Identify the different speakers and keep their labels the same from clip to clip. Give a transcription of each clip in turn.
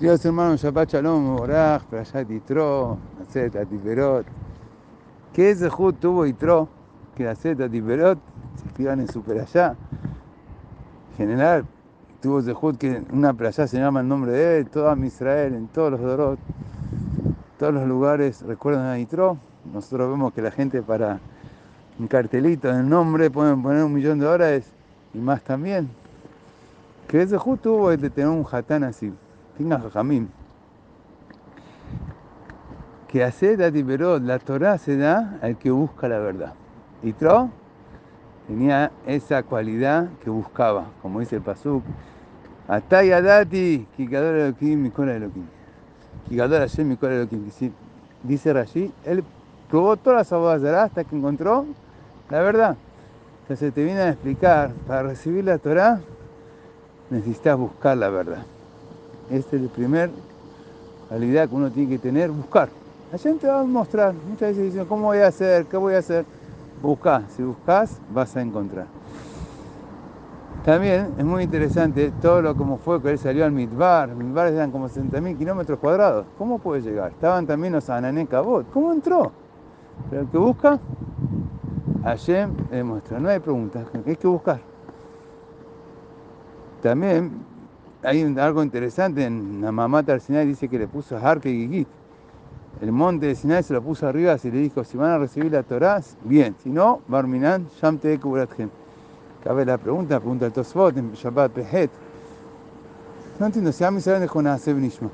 Speaker 1: Dios hermano, Shabbat Shalom, Boraj, Prayat Yitro, Aset Atiperot. ¿Qué Zehut tuvo Yitro? Que Aset Atiperot se escriban en su. En general, tuvo Zehut que una playa se llama el nombre de él, todo Israel, en todos los Dorot, todos los lugares recuerdan a Yitro. Nosotros vemos que la gente para un cartelito en el nombre pueden poner un millón de dólares y más también. Que Zehut tuvo de tener un hatán así tenga jajamim. Que hacer la Torah se da al que busca la verdad. Y Tro tenía esa cualidad que buscaba, como dice el Pasuk. Atayadati, Kikador Elohim, Mikola Elohim. Kikador Hashem, Mikola Elohim. Dice Rashi, él probó todas las de hasta que encontró la verdad. Entonces te viene a explicar, para recibir la Torah necesitas buscar la verdad. Esta es la primera realidad que uno tiene que tener, buscar. La gente va a mostrar, muchas veces dicen, ¿cómo voy a hacer? ¿Qué voy a hacer? Busca, si buscas vas a encontrar. También es muy interesante todo lo como fue que él salió al Midbar. Midbar eran como 60.000 kilómetros cuadrados. ¿Cómo puede llegar? Estaban también los Anané Cabot. ¿Cómo entró? Pero el que busca, Hashem demuestra. No hay preguntas, hay que buscar. También hay algo interesante en la mamá del Sinai, dice que le puso Harke y Gigit. El monte de Sinai se lo puso arriba y le dijo, si van a recibir la Torah, bien, si no, Barminan, Sham te Cabe la pregunta, pregunta del Tosfot en Shabbat Pehet. No entiendo, si a mí se ven con Nishma.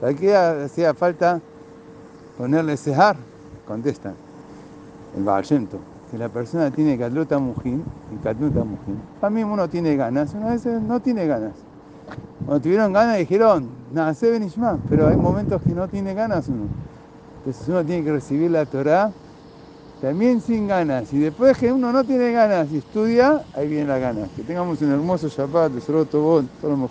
Speaker 1: ¿Para qué hacía falta ponerle Sehar? Contestan, el Baal que la persona tiene Katluta Mujin y Katluta Mujin. Mí uno tiene ganas, una vez no tiene ganas. Cuando tuvieron ganas dijeron, nada, se pero hay momentos que no tiene ganas uno. Entonces uno tiene que recibir la Torah también sin ganas. Y después que uno no tiene ganas y estudia, ahí viene la ganas. Que tengamos un hermoso Shabbat, de todo lo mejor.